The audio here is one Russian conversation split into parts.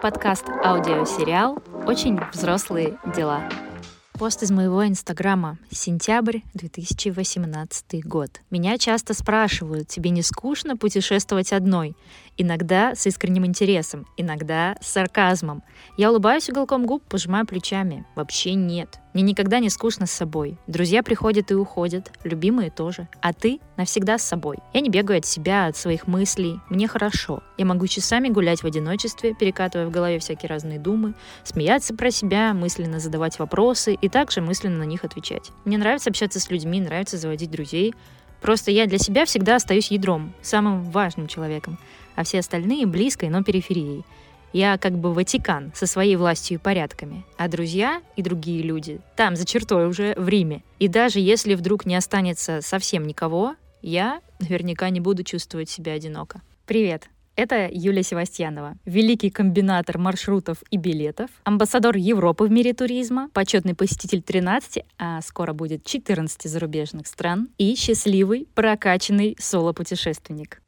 подкаст аудиосериал «Очень взрослые дела». Пост из моего инстаграма. Сентябрь 2018 год. Меня часто спрашивают, тебе не скучно путешествовать одной? Иногда с искренним интересом, иногда с сарказмом. Я улыбаюсь уголком губ, пожимаю плечами. Вообще нет. Мне никогда не скучно с собой. Друзья приходят и уходят, любимые тоже. А ты навсегда с собой. Я не бегаю от себя, от своих мыслей. Мне хорошо. Я могу часами гулять в одиночестве, перекатывая в голове всякие разные думы, смеяться про себя, мысленно задавать вопросы и также мысленно на них отвечать. Мне нравится общаться с людьми, нравится заводить друзей. Просто я для себя всегда остаюсь ядром, самым важным человеком а все остальные близкой, но периферией. Я как бы Ватикан со своей властью и порядками, а друзья и другие люди там, за чертой уже, в Риме. И даже если вдруг не останется совсем никого, я наверняка не буду чувствовать себя одиноко. Привет! Это Юлия Севастьянова, великий комбинатор маршрутов и билетов, амбассадор Европы в мире туризма, почетный посетитель 13, а скоро будет 14 зарубежных стран и счастливый, прокачанный соло-путешественник.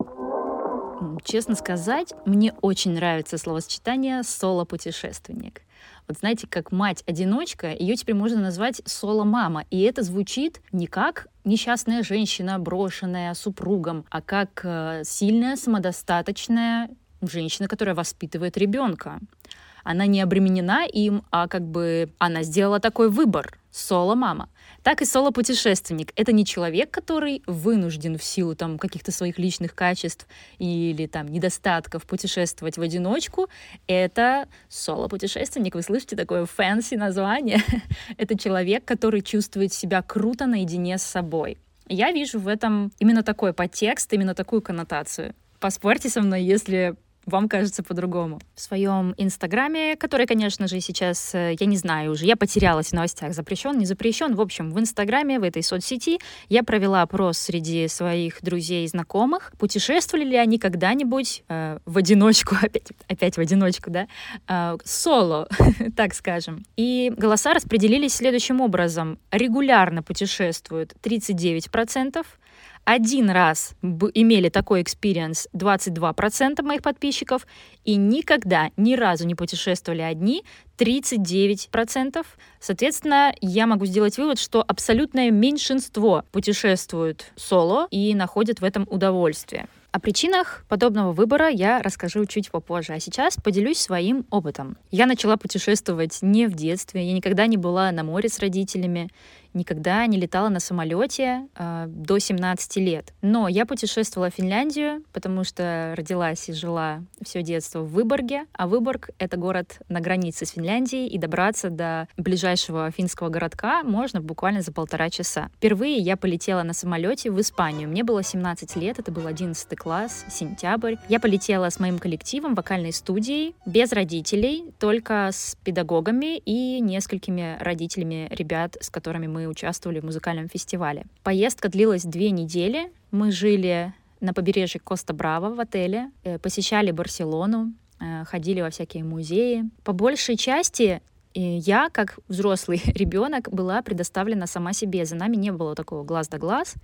Честно сказать, мне очень нравится словосочетание «соло-путешественник». Вот знаете, как мать-одиночка, ее теперь можно назвать соло-мама. И это звучит не как несчастная женщина, брошенная супругом, а как э, сильная, самодостаточная женщина, которая воспитывает ребенка. Она не обременена им, а как бы она сделала такой выбор. Соло-мама так и соло-путешественник. Это не человек, который вынужден в силу там каких-то своих личных качеств или там недостатков путешествовать в одиночку. Это соло-путешественник. Вы слышите такое fancy название? Это человек, который чувствует себя круто наедине с собой. Я вижу в этом именно такой подтекст, именно такую коннотацию. Поспорьте со мной, если вам кажется по-другому. В своем инстаграме, который, конечно же, сейчас, э, я не знаю уже, я потерялась в новостях, запрещен, не запрещен. В общем, в инстаграме, в этой соцсети я провела опрос среди своих друзей и знакомых, путешествовали ли они когда-нибудь э, в одиночку, опять, опять в одиночку, да, э, соло, так скажем. И голоса распределились следующим образом. Регулярно путешествуют 39%, один раз имели такой experience 22% моих подписчиков и никогда, ни разу не путешествовали одни 39%. Соответственно, я могу сделать вывод, что абсолютное меньшинство путешествуют соло и находят в этом удовольствие. О причинах подобного выбора я расскажу чуть попозже, а сейчас поделюсь своим опытом. Я начала путешествовать не в детстве, я никогда не была на море с родителями, никогда не летала на самолете э, до 17 лет. Но я путешествовала в Финляндию, потому что родилась и жила все детство в Выборге, а Выборг — это город на границе с Финляндией, и добраться до ближайшего финского городка можно буквально за полтора часа. Впервые я полетела на самолете в Испанию. Мне было 17 лет, это был 11 класс, сентябрь. Я полетела с моим коллективом вокальной студией, без родителей, только с педагогами и несколькими родителями ребят, с которыми мы участвовали в музыкальном фестивале. Поездка длилась две недели. Мы жили на побережье Коста-Браво в отеле, э, посещали Барселону, э, ходили во всякие музеи. По большей части э, я, как взрослый ребенок, была предоставлена сама себе. За нами не было такого глаз да глаз.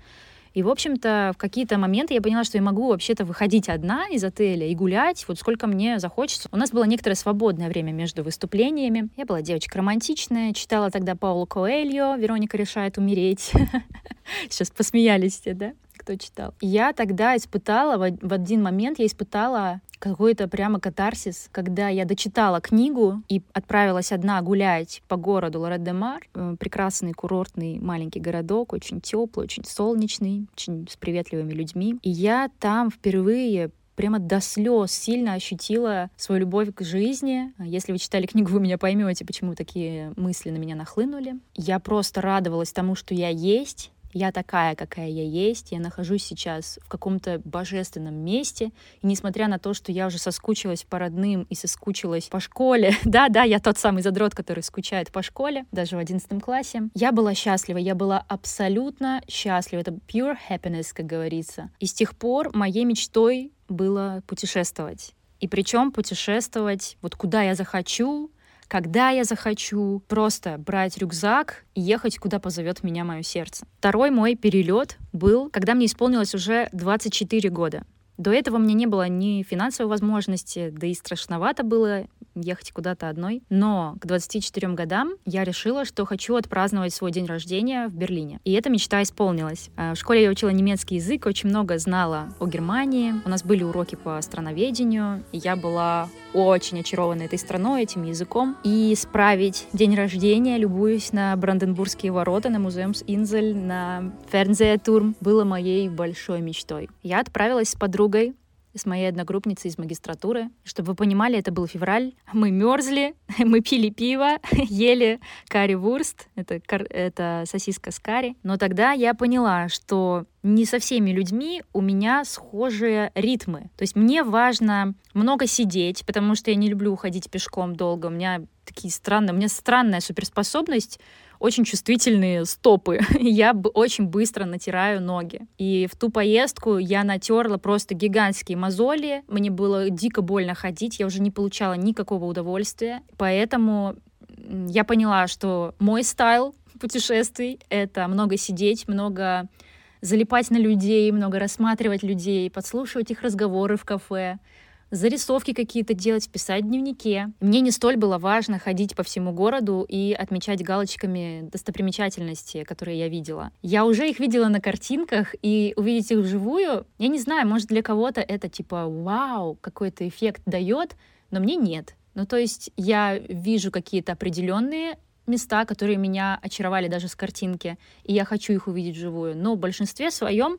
И, в общем-то, в какие-то моменты я поняла, что я могу вообще-то выходить одна из отеля и гулять, вот сколько мне захочется. У нас было некоторое свободное время между выступлениями. Я была девочка романтичная, читала тогда Пауло Коэльо «Вероника решает умереть». Сейчас посмеялись все, да? Кто читал. Я тогда испытала, в один момент я испытала какой-то прямо катарсис, когда я дочитала книгу и отправилась одна гулять по городу Лорет-де-Мар, э, прекрасный курортный маленький городок, очень теплый, очень солнечный, очень с приветливыми людьми. И я там впервые прямо до слез сильно ощутила свою любовь к жизни. Если вы читали книгу, вы меня поймете, почему такие мысли на меня нахлынули. Я просто радовалась тому, что я есть, я такая, какая я есть, я нахожусь сейчас в каком-то божественном месте, и несмотря на то, что я уже соскучилась по родным и соскучилась по школе, да-да, я тот самый задрот, который скучает по школе, даже в одиннадцатом классе, я была счастлива, я была абсолютно счастлива, это pure happiness, как говорится. И с тех пор моей мечтой было путешествовать. И причем путешествовать вот куда я захочу, когда я захочу, просто брать рюкзак и ехать, куда позовет меня мое сердце. Второй мой перелет был, когда мне исполнилось уже 24 года. До этого меня не было ни финансовой возможности, да и страшновато было ехать куда-то одной. Но к 24 годам я решила, что хочу отпраздновать свой день рождения в Берлине. И эта мечта исполнилась. А, в школе я учила немецкий язык, очень много знала о Германии. У нас были уроки по страноведению, и я была очень очарована этой страной, этим языком. И справить день рождения, любуясь на Бранденбургские ворота, на музеум Инзель, на Фернзеетурм, было моей большой мечтой. Я отправилась с подругой с моей одногруппницей из магистратуры. Чтобы вы понимали, это был февраль. Мы мерзли, мы пили пиво, ели карри-вурст. Это, это сосиска с карри. Но тогда я поняла, что не со всеми людьми у меня схожие ритмы. То есть мне важно много сидеть, потому что я не люблю уходить пешком долго. У меня такие странные, у меня странная суперспособность очень чувствительные стопы. я очень быстро натираю ноги. И в ту поездку я натерла просто гигантские мозоли. Мне было дико больно ходить, я уже не получала никакого удовольствия. Поэтому я поняла, что мой стайл путешествий — это много сидеть, много залипать на людей, много рассматривать людей, подслушивать их разговоры в кафе, зарисовки какие-то делать, писать в дневнике. Мне не столь было важно ходить по всему городу и отмечать галочками достопримечательности, которые я видела. Я уже их видела на картинках, и увидеть их вживую, я не знаю, может для кого-то это типа вау, какой-то эффект дает, но мне нет. Ну, то есть я вижу какие-то определенные места, которые меня очаровали даже с картинки, и я хочу их увидеть вживую. Но в большинстве своем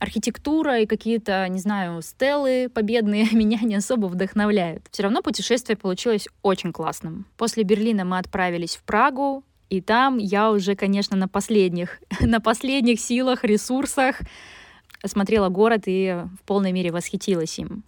архитектура и какие-то, не знаю, стелы победные меня не особо вдохновляют. Все равно путешествие получилось очень классным. После Берлина мы отправились в Прагу, и там я уже, конечно, на последних, на последних силах, ресурсах смотрела город и в полной мере восхитилась им.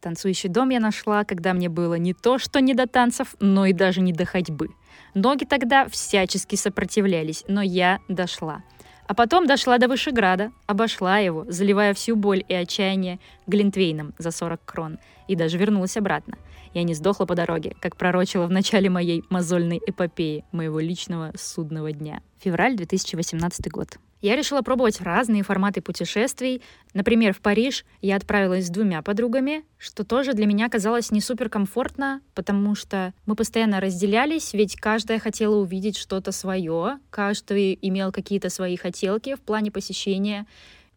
Танцующий дом я нашла, когда мне было не то, что не до танцев, но и даже не до ходьбы. Ноги тогда всячески сопротивлялись, но я дошла — а потом дошла до Вышеграда, обошла его, заливая всю боль и отчаяние глинтвейном за 40 крон, и даже вернулась обратно. Я не сдохла по дороге, как пророчила в начале моей мозольной эпопеи, моего личного судного дня. Февраль 2018 год. Я решила пробовать разные форматы путешествий. Например, в Париж я отправилась с двумя подругами, что тоже для меня казалось не супер комфортно, потому что мы постоянно разделялись, ведь каждая хотела увидеть что-то свое, каждый имел какие-то свои хотелки в плане посещения.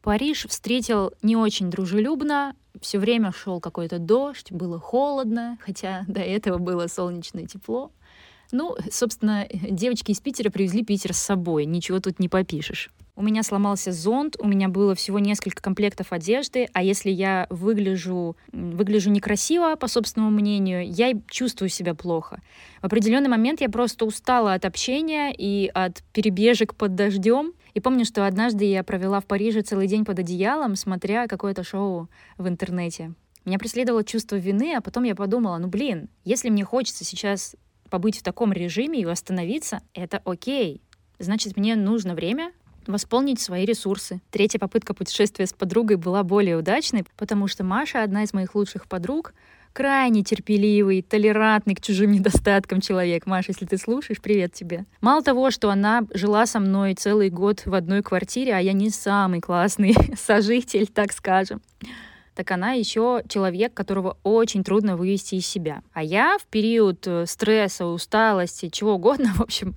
Париж встретил не очень дружелюбно, все время шел какой-то дождь, было холодно, хотя до этого было солнечное тепло. Ну, собственно, девочки из Питера привезли Питер с собой, ничего тут не попишешь. У меня сломался зонт, у меня было всего несколько комплектов одежды, а если я выгляжу, выгляжу некрасиво, по собственному мнению, я чувствую себя плохо. В определенный момент я просто устала от общения и от перебежек под дождем. И помню, что однажды я провела в Париже целый день под одеялом, смотря какое-то шоу в интернете. Меня преследовало чувство вины, а потом я подумала, ну блин, если мне хочется сейчас побыть в таком режиме и восстановиться, это окей. Значит, мне нужно время, восполнить свои ресурсы. Третья попытка путешествия с подругой была более удачной, потому что Маша, одна из моих лучших подруг, крайне терпеливый, толерантный к чужим недостаткам человек. Маша, если ты слушаешь, привет тебе. Мало того, что она жила со мной целый год в одной квартире, а я не самый классный сожитель, так скажем, так она еще человек, которого очень трудно вывести из себя. А я в период э, стресса, усталости, чего угодно, в общем,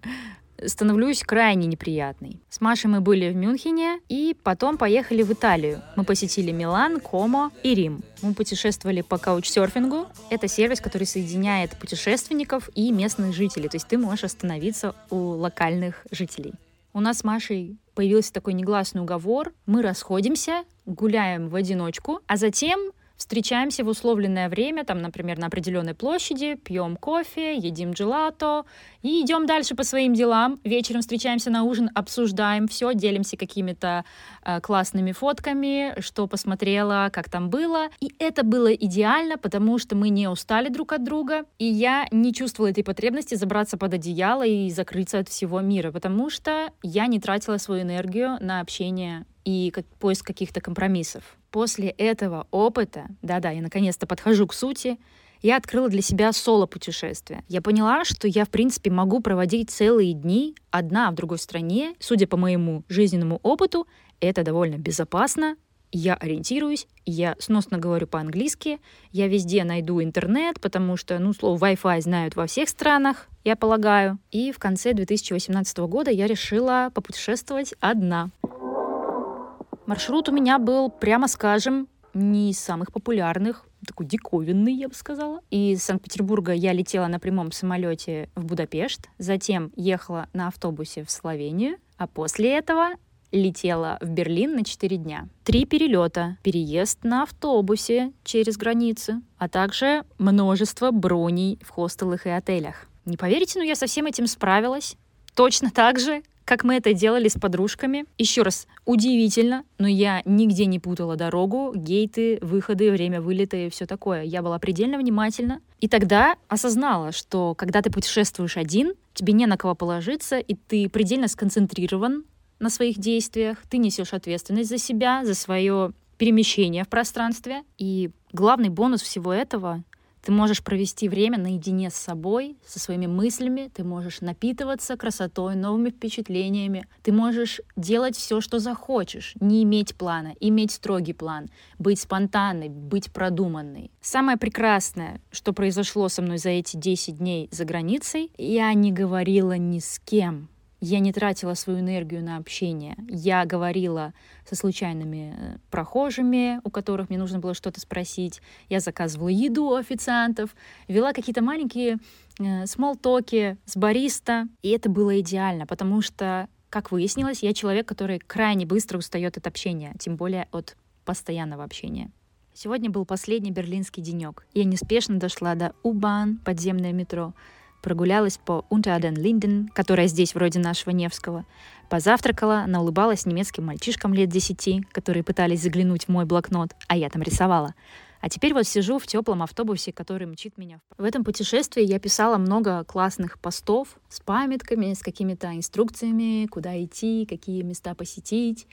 становлюсь крайне неприятной. С Машей мы были в Мюнхене и потом поехали в Италию. Мы посетили Милан, Комо и Рим. Мы путешествовали по каучсерфингу. Это сервис, который соединяет путешественников и местных жителей. То есть ты можешь остановиться у локальных жителей. У нас с Машей появился такой негласный уговор. Мы расходимся, гуляем в одиночку, а затем встречаемся в условленное время, там, например, на определенной площади, пьем кофе, едим джелато и идем дальше по своим делам. Вечером встречаемся на ужин, обсуждаем все, делимся какими-то э, классными фотками, что посмотрела, как там было. И это было идеально, потому что мы не устали друг от друга, и я не чувствовала этой потребности забраться под одеяло и закрыться от всего мира, потому что я не тратила свою энергию на общение и как, поиск каких-то компромиссов. После этого опыта, да-да, я наконец-то подхожу к сути, я открыла для себя соло-путешествие. Я поняла, что я, в принципе, могу проводить целые дни одна в другой стране. Судя по моему жизненному опыту, это довольно безопасно, я ориентируюсь, я сносно говорю по-английски, я везде найду интернет, потому что, ну, слово Wi-Fi знают во всех странах, я полагаю. И в конце 2018 года я решила попутешествовать одна. Маршрут у меня был, прямо скажем, не из самых популярных, такой диковинный, я бы сказала. Из Санкт-Петербурга я летела на прямом самолете в Будапешт, затем ехала на автобусе в Словению, а после этого летела в Берлин на 4 дня. Три перелета, переезд на автобусе через границы, а также множество броней в хостелах и отелях. Не поверите, но я со всем этим справилась. Точно так же, как мы это делали с подружками. Еще раз, удивительно, но я нигде не путала дорогу, гейты, выходы, время вылета и все такое. Я была предельно внимательна. И тогда осознала, что когда ты путешествуешь один, тебе не на кого положиться, и ты предельно сконцентрирован на своих действиях, ты несешь ответственность за себя, за свое перемещение в пространстве. И главный бонус всего этого ты можешь провести время наедине с собой, со своими мыслями, ты можешь напитываться красотой, новыми впечатлениями, ты можешь делать все, что захочешь, не иметь плана, иметь строгий план, быть спонтанной, быть продуманной. Самое прекрасное, что произошло со мной за эти 10 дней за границей, я не говорила ни с кем, я не тратила свою энергию на общение. Я говорила со случайными э, прохожими, у которых мне нужно было что-то спросить. Я заказывала еду у официантов, вела какие-то маленькие э, смолтоки с бариста. И это было идеально, потому что, как выяснилось, я человек, который крайне быстро устает от общения, тем более от постоянного общения. Сегодня был последний берлинский денек. Я неспешно дошла до Убан, подземное метро, прогулялась по Унтерден-Линден, которая здесь вроде нашего Невского, позавтракала, наулыбалась немецким мальчишкам лет десяти, которые пытались заглянуть в мой блокнот, а я там рисовала. А теперь вот сижу в теплом автобусе, который мчит меня. В этом путешествии я писала много классных постов с памятками, с какими-то инструкциями, куда идти, какие места посетить.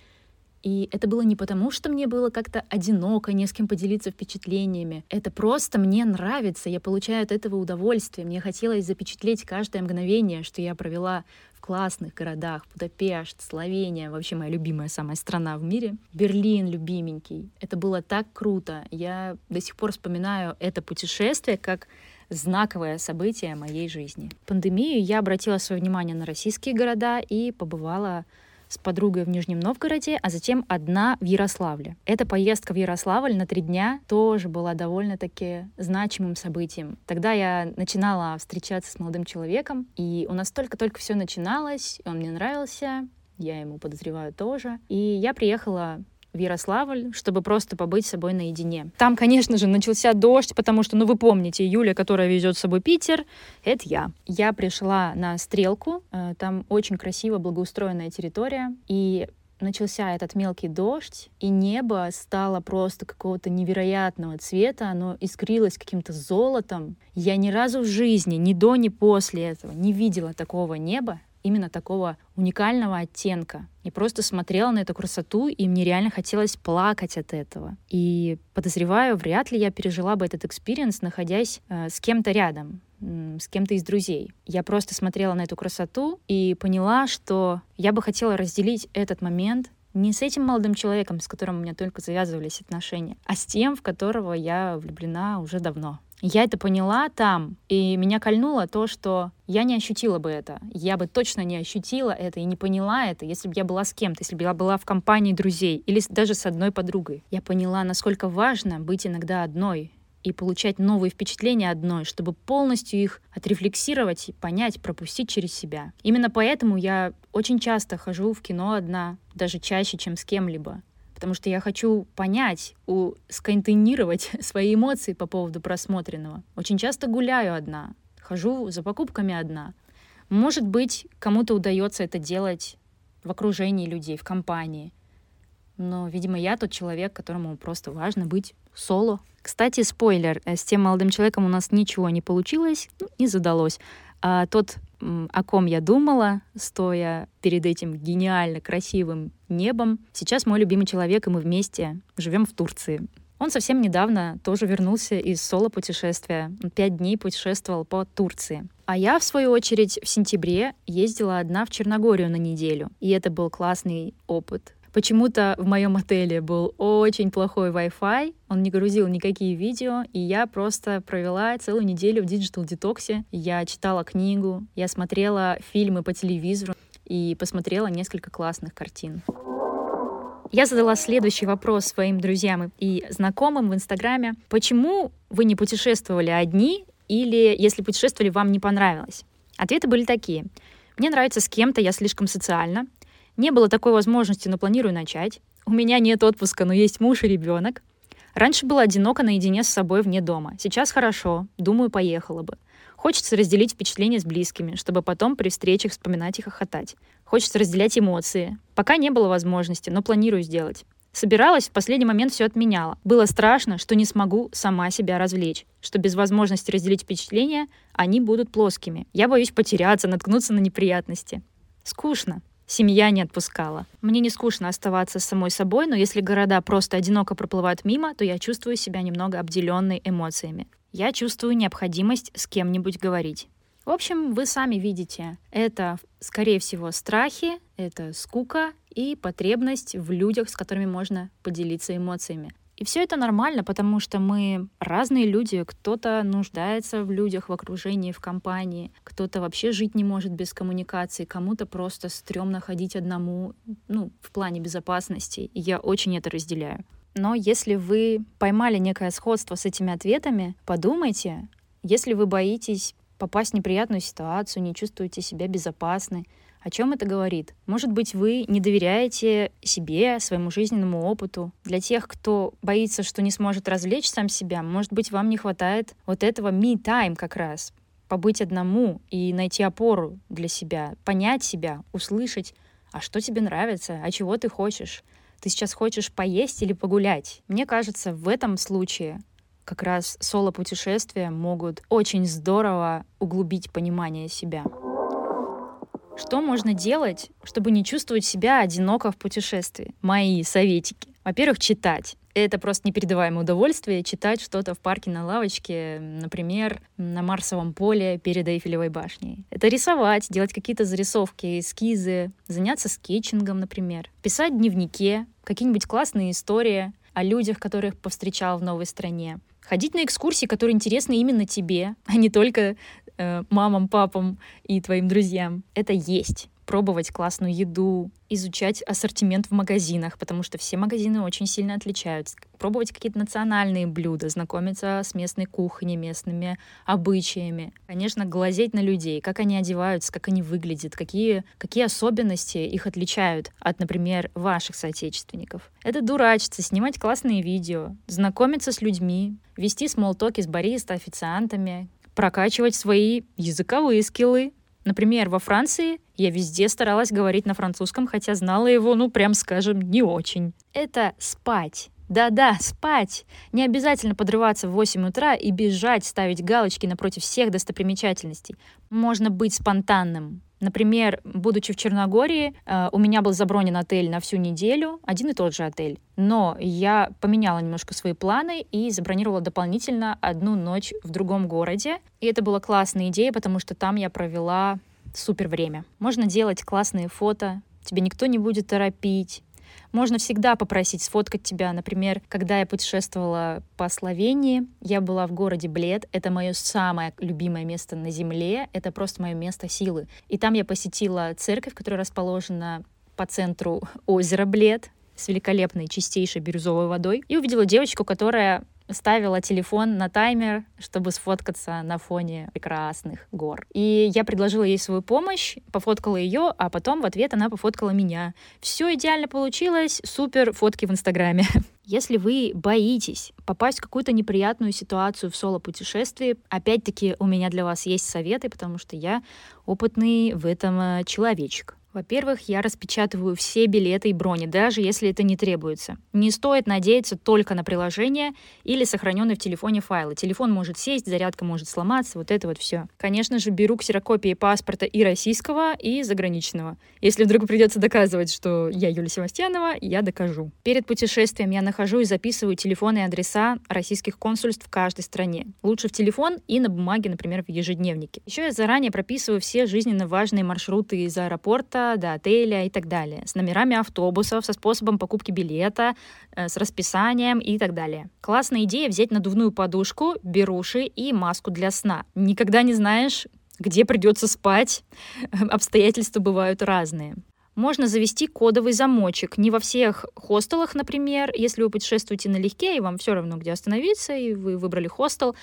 И это было не потому, что мне было как-то одиноко, не с кем поделиться впечатлениями. Это просто мне нравится, я получаю от этого удовольствие. Мне хотелось запечатлеть каждое мгновение, что я провела в классных городах. Будапешт, Словения, вообще моя любимая самая страна в мире. Берлин, любименький. Это было так круто. Я до сих пор вспоминаю это путешествие как знаковое событие моей жизни. В пандемию я обратила свое внимание на российские города и побывала с подругой в Нижнем Новгороде, а затем одна в Ярославле. Эта поездка в Ярославль на три дня тоже была довольно-таки значимым событием. Тогда я начинала встречаться с молодым человеком, и у нас только-только все начиналось, он мне нравился, я ему подозреваю тоже. И я приехала в Ярославль, чтобы просто побыть с собой наедине. Там, конечно же, начался дождь, потому что, ну, вы помните, Юля, которая везет с собой Питер, это я. Я пришла на Стрелку, э, там очень красиво благоустроенная территория, и начался этот мелкий дождь, и небо стало просто какого-то невероятного цвета, оно искрилось каким-то золотом. Я ни разу в жизни, ни до, ни после этого не видела такого неба, именно такого уникального оттенка. И просто смотрела на эту красоту, и мне реально хотелось плакать от этого. И подозреваю, вряд ли я пережила бы этот experience, находясь э, с кем-то рядом с кем-то из друзей. Я просто смотрела на эту красоту и поняла, что я бы хотела разделить этот момент не с этим молодым человеком, с которым у меня только завязывались отношения, а с тем, в которого я влюблена уже давно. Я это поняла там, и меня кольнуло то, что я не ощутила бы это. Я бы точно не ощутила это и не поняла это, если бы я была с кем-то, если бы я была в компании друзей или даже с одной подругой. Я поняла, насколько важно быть иногда одной, и получать новые впечатления одной, чтобы полностью их отрефлексировать, понять, пропустить через себя. Именно поэтому я очень часто хожу в кино одна, даже чаще, чем с кем-либо потому что я хочу понять, у, сконтейнировать свои эмоции по поводу просмотренного. Очень часто гуляю одна, хожу за покупками одна. Может быть, кому-то удается это делать в окружении людей, в компании. Но, видимо, я тот человек, которому просто важно быть соло. Кстати, спойлер, э, с тем молодым человеком у нас ничего не получилось, ну, не задалось. А тот о ком я думала, стоя перед этим гениально красивым небом. Сейчас мой любимый человек, и мы вместе живем в Турции. Он совсем недавно тоже вернулся из соло-путешествия. Пять дней путешествовал по Турции. А я, в свою очередь, в сентябре ездила одна в Черногорию на неделю. И это был классный опыт. Почему-то в моем отеле был очень плохой Wi-Fi, он не грузил никакие видео, и я просто провела целую неделю в digital-детоксе. Я читала книгу, я смотрела фильмы по телевизору и посмотрела несколько классных картин. Я задала следующий вопрос своим друзьям и знакомым в Инстаграме. Почему вы не путешествовали одни или, если путешествовали, вам не понравилось? Ответы были такие. Мне нравится с кем-то, я слишком социальна. Не было такой возможности, но планирую начать. У меня нет отпуска, но есть муж и ребенок. Раньше было одиноко наедине с собой вне дома. Сейчас хорошо. Думаю, поехала бы. Хочется разделить впечатления с близкими, чтобы потом при встречах вспоминать и хохотать. Хочется разделять эмоции. Пока не было возможности, но планирую сделать. Собиралась, в последний момент все отменяла. Было страшно, что не смогу сама себя развлечь, что без возможности разделить впечатления они будут плоскими. Я боюсь потеряться, наткнуться на неприятности. Скучно. Семья не отпускала. Мне не скучно оставаться самой собой, но если города просто одиноко проплывают мимо, то я чувствую себя немного обделенной эмоциями. Я чувствую необходимость с кем-нибудь говорить. В общем, вы сами видите, это, скорее всего, страхи, это скука и потребность в людях, с которыми можно поделиться эмоциями. И все это нормально, потому что мы разные люди. Кто-то нуждается в людях, в окружении, в компании. Кто-то вообще жить не может без коммуникации. Кому-то просто стрёмно ходить одному, ну, в плане безопасности. И я очень это разделяю. Но если вы поймали некое сходство с этими ответами, подумайте, если вы боитесь попасть в неприятную ситуацию, не чувствуете себя безопасны, о чем это говорит? Может быть, вы не доверяете себе, своему жизненному опыту. Для тех, кто боится, что не сможет развлечь сам себя, может быть, вам не хватает вот этого me-time как раз. Побыть одному и найти опору для себя, понять себя, услышать, а что тебе нравится, а чего ты хочешь. Ты сейчас хочешь поесть или погулять? Мне кажется, в этом случае как раз соло-путешествия могут очень здорово углубить понимание себя. Что можно делать, чтобы не чувствовать себя одиноко в путешествии? Мои советики. Во-первых, читать. Это просто непередаваемое удовольствие читать что-то в парке на лавочке, например, на Марсовом поле перед Эйфелевой башней. Это рисовать, делать какие-то зарисовки, эскизы, заняться скетчингом, например. Писать в дневнике, какие-нибудь классные истории о людях, которых повстречал в новой стране. Ходить на экскурсии, которые интересны именно тебе, а не только э, мамам, папам и твоим друзьям. Это есть пробовать классную еду, изучать ассортимент в магазинах, потому что все магазины очень сильно отличаются. Пробовать какие-то национальные блюда, знакомиться с местной кухней, местными обычаями. Конечно, глазеть на людей, как они одеваются, как они выглядят, какие, какие особенности их отличают от, например, ваших соотечественников. Это дурачиться, снимать классные видео, знакомиться с людьми, вести смолтоки с бариста, официантами, прокачивать свои языковые скиллы, Например, во Франции я везде старалась говорить на французском, хотя знала его, ну, прям скажем, не очень. Это спать. Да-да, спать. Не обязательно подрываться в 8 утра и бежать, ставить галочки напротив всех достопримечательностей. Можно быть спонтанным. Например, будучи в Черногории, э, у меня был забронен отель на всю неделю, один и тот же отель. Но я поменяла немножко свои планы и забронировала дополнительно одну ночь в другом городе. И это была классная идея, потому что там я провела супер время. Можно делать классные фото, тебе никто не будет торопить, можно всегда попросить сфоткать тебя. Например, когда я путешествовала по Словении, я была в городе Блед. Это мое самое любимое место на Земле. Это просто мое место силы. И там я посетила церковь, которая расположена по центру озера Блед с великолепной чистейшей бирюзовой водой. И увидела девочку, которая ставила телефон на таймер, чтобы сфоткаться на фоне прекрасных гор. И я предложила ей свою помощь, пофоткала ее, а потом в ответ она пофоткала меня. Все идеально получилось, супер фотки в Инстаграме. Если вы боитесь попасть в какую-то неприятную ситуацию в соло-путешествии, опять-таки у меня для вас есть советы, потому что я опытный в этом э, человечек. Во-первых, я распечатываю все билеты и брони, даже если это не требуется. Не стоит надеяться только на приложение или сохраненные в телефоне файлы. Телефон может сесть, зарядка может сломаться, вот это вот все. Конечно же, беру ксерокопии паспорта и российского, и заграничного. Если вдруг придется доказывать, что я Юлия Севастьянова, я докажу. Перед путешествием я нахожу и записываю телефоны и адреса российских консульств в каждой стране. Лучше в телефон и на бумаге, например, в ежедневнике. Еще я заранее прописываю все жизненно важные маршруты из аэропорта самолета до отеля и так далее, с номерами автобусов, со способом покупки билета, э, с расписанием и так далее. Классная идея взять надувную подушку, беруши и маску для сна. Никогда не знаешь, где придется спать. Обстоятельства бывают разные. Можно завести кодовый замочек. Не во всех хостелах, например, если вы путешествуете налегке, и вам все равно, где остановиться, и вы выбрали хостел,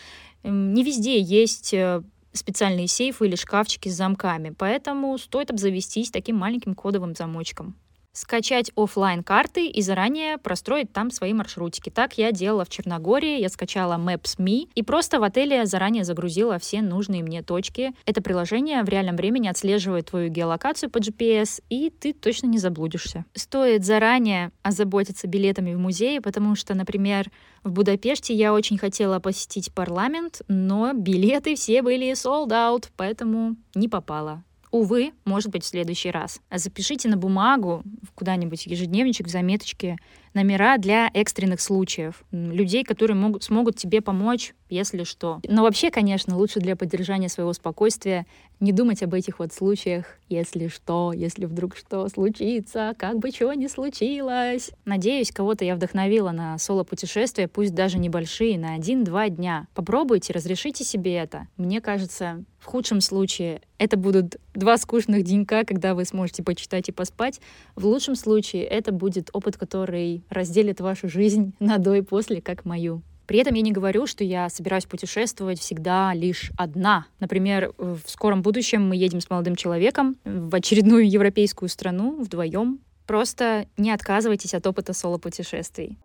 не везде есть э, специальные сейфы или шкафчики с замками, поэтому стоит обзавестись таким маленьким кодовым замочком скачать офлайн карты и заранее простроить там свои маршрутики. Так я делала в Черногории, я скачала Maps.me и просто в отеле заранее загрузила все нужные мне точки. Это приложение в реальном времени отслеживает твою геолокацию по GPS, и ты точно не заблудишься. Стоит заранее озаботиться билетами в музее, потому что, например, в Будапеште я очень хотела посетить парламент, но билеты все были sold out, поэтому не попала. Увы, может быть, в следующий раз. Запишите на бумагу куда-нибудь ежедневничек, в заметочке номера для экстренных случаев, людей, которые могут, смогут тебе помочь, если что. Но вообще, конечно, лучше для поддержания своего спокойствия не думать об этих вот случаях, если что, если вдруг что случится, как бы чего ни случилось. Надеюсь, кого-то я вдохновила на соло-путешествия, пусть даже небольшие, на один-два дня. Попробуйте, разрешите себе это. Мне кажется, в худшем случае это будут два скучных денька, когда вы сможете почитать и поспать. В лучшем случае это будет опыт, который разделит вашу жизнь на до и после, как мою. При этом я не говорю, что я собираюсь путешествовать всегда лишь одна. Например, в скором будущем мы едем с молодым человеком в очередную европейскую страну вдвоем. Просто не отказывайтесь от опыта соло-путешествий.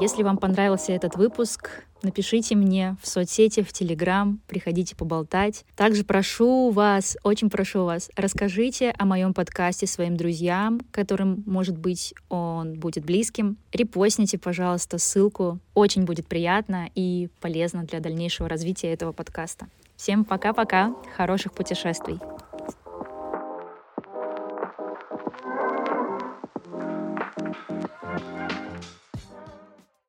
Если вам понравился этот выпуск, напишите мне в соцсети, в Телеграм, приходите поболтать. Также прошу вас, очень прошу вас, расскажите о моем подкасте своим друзьям, которым, может быть, он будет близким. Репостните, пожалуйста, ссылку. Очень будет приятно и полезно для дальнейшего развития этого подкаста. Всем пока-пока, хороших путешествий!